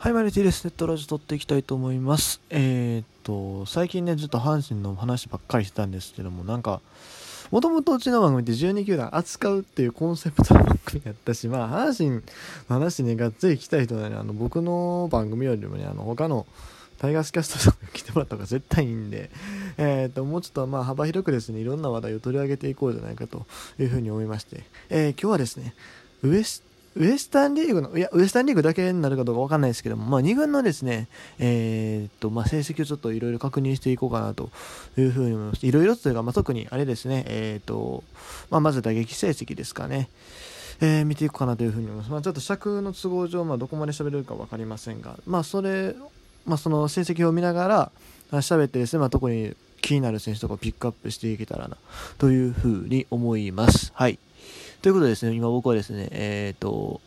はい、マリティです。ネットラジオ撮っていきたいと思います。えー、っと、最近ね、ずっと阪神の話ばっかりしてたんですけども、なんか、もともとうちの番組って12球団扱うっていうコンセプトの番組やったし、まあ、阪神の話ね、がっつり聞きたい人はね、あの、僕の番組よりもね、あの、他の、タイガースキャストとか来てもらった方が絶対いいんで、えー、っと、もうちょっとまあ幅広くですね、いろんな話題を取り上げていこうじゃないかというふうに思いまして、えー、今日はですね、ウエスウエスタンリーグの、いや、ウエスタンリーグだけになるかどうかわかんないですけども、まあ、2軍のですね、えー、っと、まあ、成績をちょっといろいろ確認していこうかなというふうに思います。いろいろというか、まあ、特にあれですね、えー、っと、まあ、まず打撃成績ですかね。えー、見ていこうかなというふうに思います。まあ、ちょっと尺の都合上、まあ、どこまで喋れるか分かりませんが、まあ、それ、まあ、その成績を見ながら、喋ってですね、まあ、特に気になる選手とかをピックアップしていけたらな、というふうに思います。はい。ということでですね、今僕はですね、えっ、ー、と、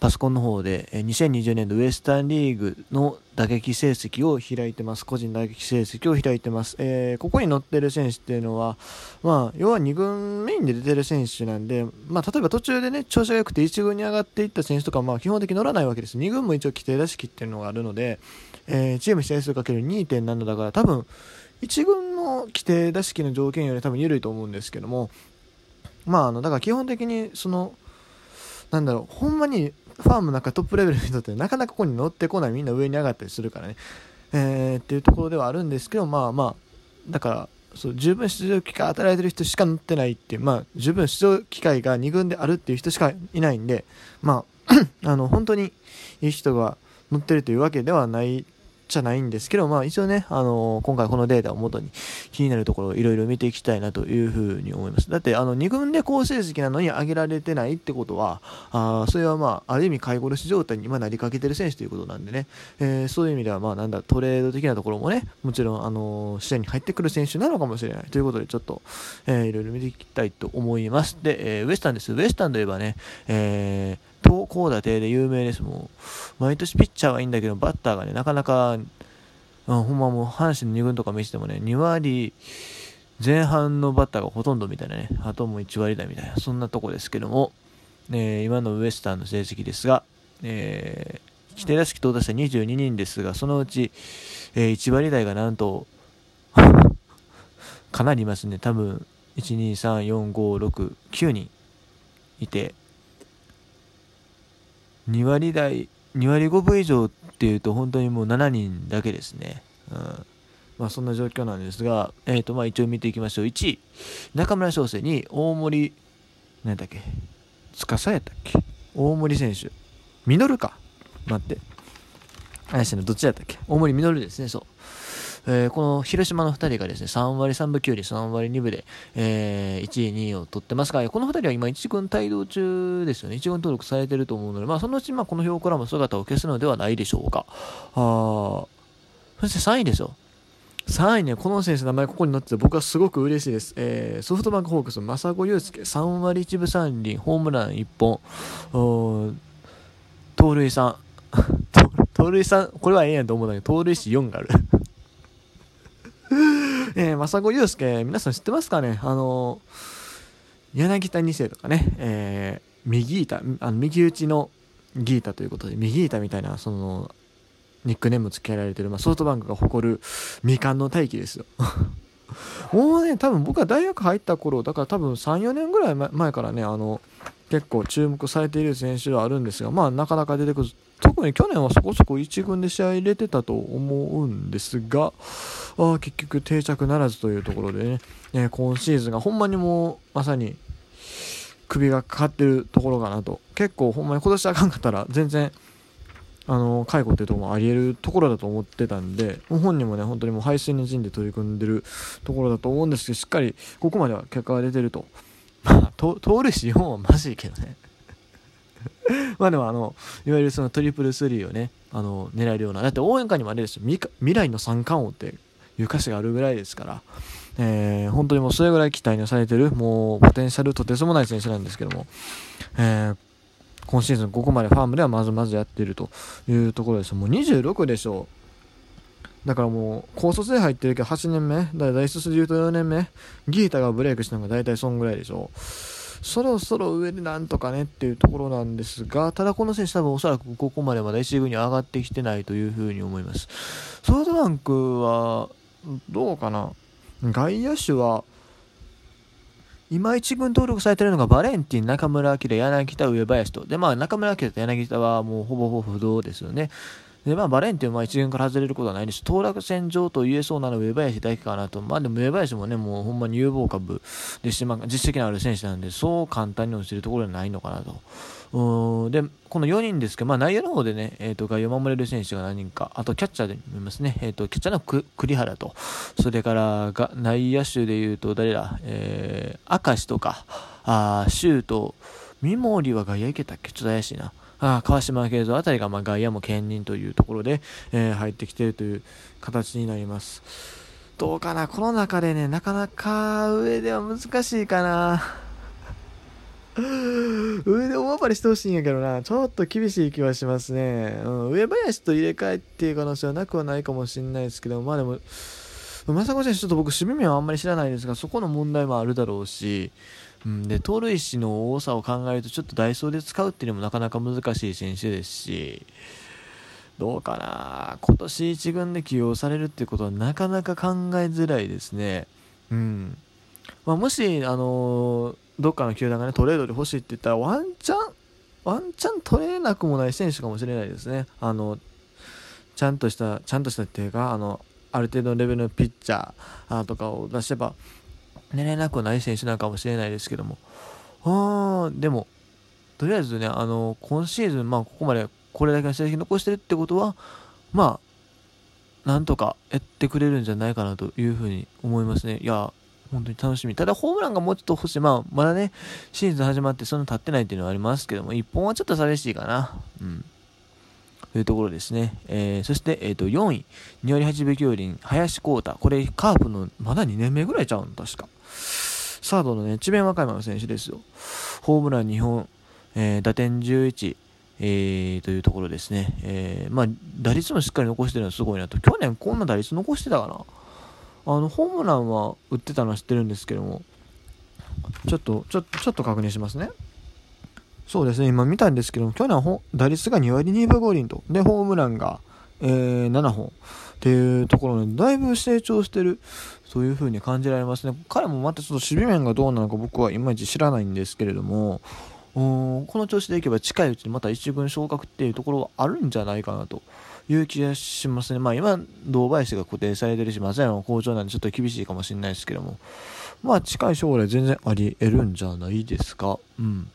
パソコンの方で2020年度ウエスタンリーグの打撃成績を開いてます。個人打撃成績を開いてます。えー、ここに載ってる選手っていうのは、まあ、要は2軍メインで出てる選手なんで、まあ、例えば途中でね、調子が良くて1軍に上がっていった選手とか、まあ、基本的に乗らないわけです。2軍も一応規定打式っていうのがあるので、えー、チーム試合数かける2.7だから、多分、1軍の規定打式の条件より多分緩いと思うんですけども、まあ、あの、だから基本的に、その、なんだろう、ほんまにファームなんかトップレベルの人ってなかなかここに乗ってこないみんな上に上がったりするからね、えー、っていうところではあるんですけどまあまあだからそう十分出場機会与えられてる人しか乗ってないっていう、まあ、十分出場機会が2軍であるっていう人しかいないんで、まあ、あの本当にいい人が乗ってるというわけではないじゃないんですけど、まあ一応ね、あのー、今回このデータをもとに気になるところをいろいろ見ていきたいなというふうに思います。だって、あの、2軍で好成績なのに上げられてないってことは、あそれはまあ、ある意味買い殺し状態に今なりかけてる選手ということなんでね、えー、そういう意味では、まあなんだ、トレード的なところもね、もちろん、あのー、試合に入ってくる選手なのかもしれないということで、ちょっと、えー、いろいろ見ていきたいと思います。で、えー、ウエスタンです。ウエスタンといえばね、えー、投高打低で有名です。もう、毎年ピッチャーはいいんだけど、バッターがね、なかなかうん、ほんまもう阪神の2軍とか見せてもね、2割前半のバッターがほとんどみたいなね、あとも1割台みたいな、そんなとこですけども、えー、今のウエスタンの成績ですが、えー、規定打席到達者22人ですが、そのうち、えー、1割台がなんと かなりいますね。多分、1、2、3、4、5、6、9人いて、2割台、2割5分以上っていうと本当にもう7人だけですね。うんまあ、そんな状況なんですが、えーとまあ、一応見ていきましょう。1位、中村翔成2位、大森、何だっけ、司やったっけ？大森選手。ミノルか？待って。怪しの、どっちだったっけ？大森ミノルですね、そう。えー、この広島の2人がですね、3割3分9厘、3割2分で、えー、1位、2位を取ってますが、この2人は今1軍帯同中ですよね。1軍登録されてると思うので、まあ、そのうち、まあ、この表からも姿を消すのではないでしょうか。あそして3位ですよ。3位ね、この選手の名前ここに載ってて僕はすごく嬉しいです。えー、ソフトバンクホークス、正子祐介、3割1分3厘、ホームラン1本、盗塁3、盗塁3、これはええやんと思うんだけど、盗塁4がある。えー、正子祐介、皆さん知ってますかね？あの柳田2世とかね、えー、右板、あの右打ちのギータということで、右板みたいな、その、ニックネーム付けられてる、まあ、ソフトバンクが誇る未完の大器ですよ。もうね、多分僕が大学入った頃、だから多分3、4年ぐらい前からね、あの、結構注目されている選手はあるんですが、まあなかなか出てくる。特に去年はそこそこ1軍で試合入れてたと思うんですが、あ結局定着ならずというところでね、え、今シーズンがほんまにもうまさに首がかかってるところかなと。結構ほんまに今年あかんかったら全然、あの、介護っていうところもあり得るところだと思ってたんで、本人もね、本当にもう排水の陣で取り組んでるところだと思うんですけど、しっかりここまでは結果が出てると。まあ、通るし4はマジいけどね。まあでもあの、いわゆるそのトリプルスリーをね、あの、狙えるような。だって応援歌にもあれですよ。未来の三冠王っていう歌詞があるぐらいですから、えー、本当にもうそれぐらい期待のされてる、もうポテンシャルとてつもない選手なんですけども、えー、今シーズンここまでファームではまずまずやっているというところです。もう26でしょう。だからもう、高卒で入ってるけど8年目、だから大卒で言うと4年目、ギータがブレイクしたのが大体そんぐらいでしょう。そろそろ上でなんとかねっていうところなんですが、ただこの選手多分おそらくここまでまだ1軍に上がってきてないというふうに思います。ソフトバンクは、どうかな？外野手は、今一軍登録されているのがバレンティン、中村晃、柳田、上林と。で、まあ中村晃と柳田はもうほぼほぼ不動ですよね。で、まあ、バレンティンは一軍から外れることはないです。し、当落線上と言えそうなのは上林だけかなと。まあ、でも上林もね、もうほんまに有望株でし、まあ、実績のある選手なんで、そう簡単に落ちるところではないのかなと。うんで、この4人ですけど、まあ、内野の方でね、えっ、ー、と、外野を守れる選手が何人か、あとキャッチャーで見ますね、えっ、ー、と、キャッチャーの栗原と、それからが内野手でいうと、誰だ、えー、明石とか、あシュート、三森は外野行けたっけ？ちょっと怪しいな。あ川島慶三あたりがま外野も兼任というところで、えー、入ってきているという形になります。どうかな？この中でね、なかなか上では難しいかな。上で大暴れしてほしいんやけどな、ちょっと厳しい気はしますね。うん、上林と入れ替えっていう可能性はなくはないかもしれないですけど、まあでも、正子選手、ちょっと僕、守備面はあんまり知らないですが、そこの問題もあるだろうし、うん、で盗塁士の多さを考えるとちょっとダイソーで使うっていうのもなかなか難しい選手ですしどうかな？今年1軍で起用されるっていうことはなかなか考えづらいですね。うんまあ、もし、あのー、どっかの球団が、ね、トレードで欲しいって言ったらワンチャンワンチャン取れなくもない選手かもしれないですね。あのちゃんとしたちゃんとしたっていうかあのある程度のレベルのピッチャーとかを出せば寝れなくない選手なのかもしれないですけども、あでも、とりあえずね、あの、今シーズン、まあ、ここまでこれだけの成績残してるってことは、まあ、なんとかやってくれるんじゃないかなというふうに思いますね。いや、本当に楽しみ。ただ、ホームランがもうちょっと欲しい。まあ、まだね、シーズン始まってそんな経ってないっていうのはありますけども、1本はちょっと寂しいかな。うん。というところですね。えー、そして、え、ー、と、4位、2割8分9厘、林光太。これ、カープの、まだ2年目ぐらいちゃうの確か。サードのね、智弁和歌山の選手ですよ。ホームラン2本、えー、打点11、えー、というところですね。えー、まあ、打率もしっかり残してるのはすごいなと。去年こんな打率残してたかなあの、ホームランは打ってたのは知ってるんですけども、ちょっと、ちょちょっと確認しますね。そうですね、今見たんですけど、去年は打率が2割2分5厘と、で、ホームランが、えー、7本っていうところで、だいぶ成長してるそういう風に感じられますね。彼もまたちょっと守備面がどうなのか僕はいまいち知らないんですけれども、この調子でいけば近いうちにまた1軍昇格っていうところはあるんじゃないかなという気がしますね。まあ今、堂林が固定されてるし、松山も好調なんでちょっと厳しいかもしれないですけども、まあ近い将来全然あり得るんじゃないですか。うん。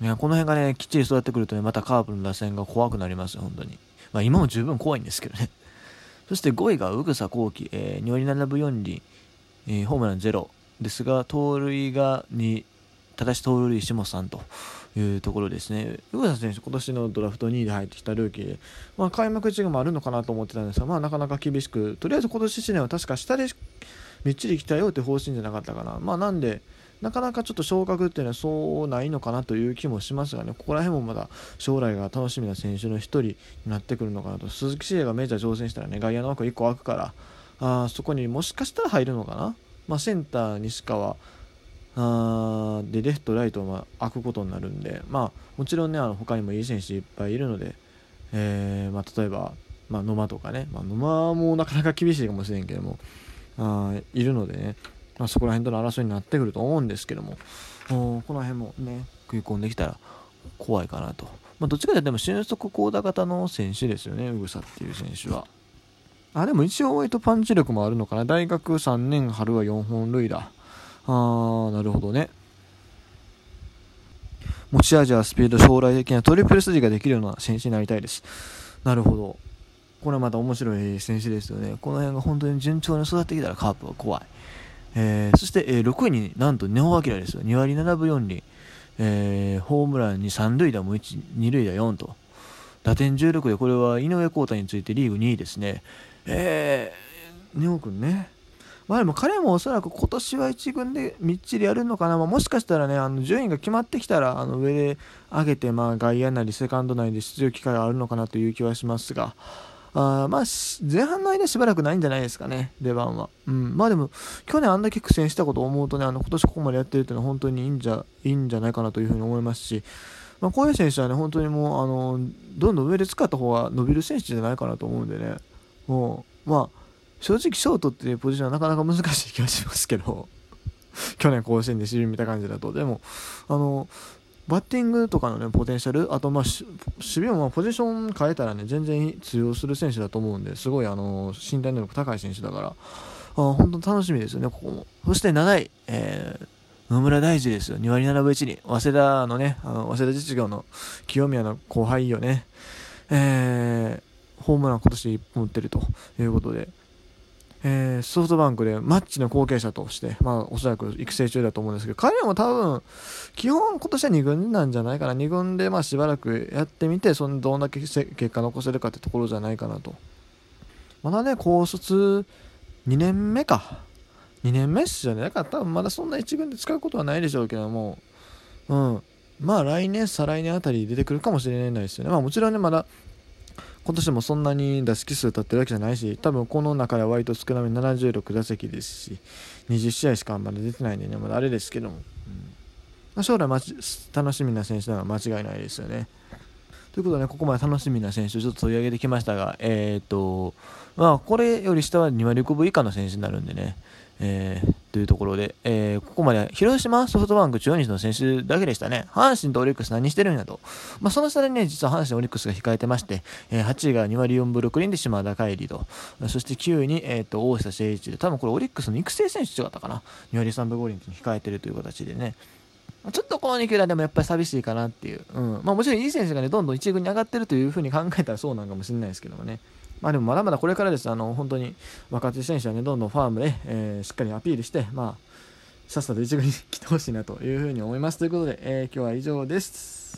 いや、この辺がね、きっちり育ってくるとね、またカープの打線が怖くなりますよ、本当に。まあ今も十分怖いんですけどね。そして5位が宇草幸輝、えー、2割7分4厘、えー、ホームラン0ですが、盗塁が2、ただし盗塁下さんというところですね。宇草選手、今年のドラフト2位で入ってきたルーキーで、まあ、開幕1もあるのかなと思ってたんですが、まあ、なかなか厳しく、とりあえず今年1年は確か下でみっちり鍛えようって方針じゃなかったかな。まあ、なんで、なかなかちょっと昇格っていうのはそうないのかなという気もしますがね、ここら辺もまだ将来が楽しみな選手の1人になってくるのかなと、鈴木誠也がメジャー挑戦したらね、外野の枠1個空くから、あそこにもしかしたら入るのかな、まあ、センター、西川。あで、レフト、ライトは空くことになるんで、まあ、もちろんね、あの他にもいい選手いっぱいいるので、えーまあ、例えば、まあ、野間とかね、まあ、野間もなかなか厳しいかもしれんけども、あいるのでね、まあ、そこら辺との争いになってくると思うんですけども、この辺もね、食い込んできたら怖いかなと。まあ、どっちかというと、でも俊足高打型の選手ですよね、うぐさっていう選手は。あ、でも一応割とパンチ力もあるのかな。大学3年春は4本塁打。あー、なるほどね。持ち味はスピード、将来的なトリプル筋ができるような選手になりたいです。なるほど。これまた面白い選手ですよね。この辺が本当に順調に育ってきたらカープは怖い。えー、そして、えー、6位になんと根尾明ですよ。2割7分4厘。えー、ホームランに3塁打も1、2塁打4と。打点16で、これは井上康太についてリーグ2位ですね。えー、根尾君ね。まあでも彼もおそらく今年は1軍でみっちりやるのかな、まあ、もしかしたらね、あの順位が決まってきたら、あの上で上げて、まあ外野なりセカンドなりで出場機会があるのかなという気はしますが、あまあ、前半の間しばらくないんじゃないですかね、出番は。うん、まあでも、去年あんだけ苦戦したことを思うとね、あの今年ここまでやってるっていうのは本当にいいんじゃいいんじゃないかなというふうに思いますし、まあ、こういう選手はね、本当にもう、あのどんどん上で使った方が伸びる選手じゃないかなと思うんでね、もう、まあ、正直、ショートっていうポジションはなかなか難しい気がしますけど、去年甲子園で知り見た感じだと、でも、あのバッティングとかのね、ポテンシャル、あと、まあ、守備もポジション変えたらね、全然通用する選手だと思うんで、すごい、あの、身体能力高い選手だから、あ本当楽しみですよね、ここも。そして7位、えー、野村大地ですよ。2割7分1厘。早稲田のね、あの早稲田実業の清宮の後輩よね。えー、ホームラン今年1本打ってるということで、えー、ソフトバンクでマッチの後継者として、まあ、おそらく育成中だと思うんですけど、彼も多分、基本今年は2軍なんじゃないかな。2軍でまあしばらくやってみて、そのどんだけ結果残せるかってところじゃないかなと。まだね、高卒2年目か。2年目っすよね。だから多分まだそんな1軍で使うことはないでしょうけども、うん。まあ来年、再来年あたり出てくるかもしれないですよね。まあもちろんね、まだ今年もそんなに打席数立ってるわけじゃないし、多分この中では割と少なめ76打席ですし、20試合しかまだ出てないんでね、まだあれですけども、うん。まあ、将来楽しみな選手なのは間違いないですよね。ということで、ね、ここまで楽しみな選手をちょっと取り上げてきましたが、え、ー、と、まあ、これより下は2割5分以下の選手になるんでね、えー、というところで、えー、ここまで広島、ソフトバンク、中日の選手だけでしたね。阪神とオリックス何してるんやと。まあ、その下でね、実は阪神、オリックスが控えてまして、えー、8位が2割4分6厘で島田海里と、そして9位に、えーと、大下誠一で、多分これオリックスの育成選手違ったかな。2割3分5厘に控えてるという形でね。ちょっとこの2球団でもやっぱり寂しいかなっていう。うん。まあもちろんいい選手がね、どんどん1軍に上がってるというふうに考えたらそうなんかもしれないですけどもね。まあでもまだまだこれからです。あの、本当に若手選手はね、どんどんファームで、えー、しっかりアピールして、まあ、さっさと一軍に 来てほしいなというふうに思います。ということで、えー、今日は以上です。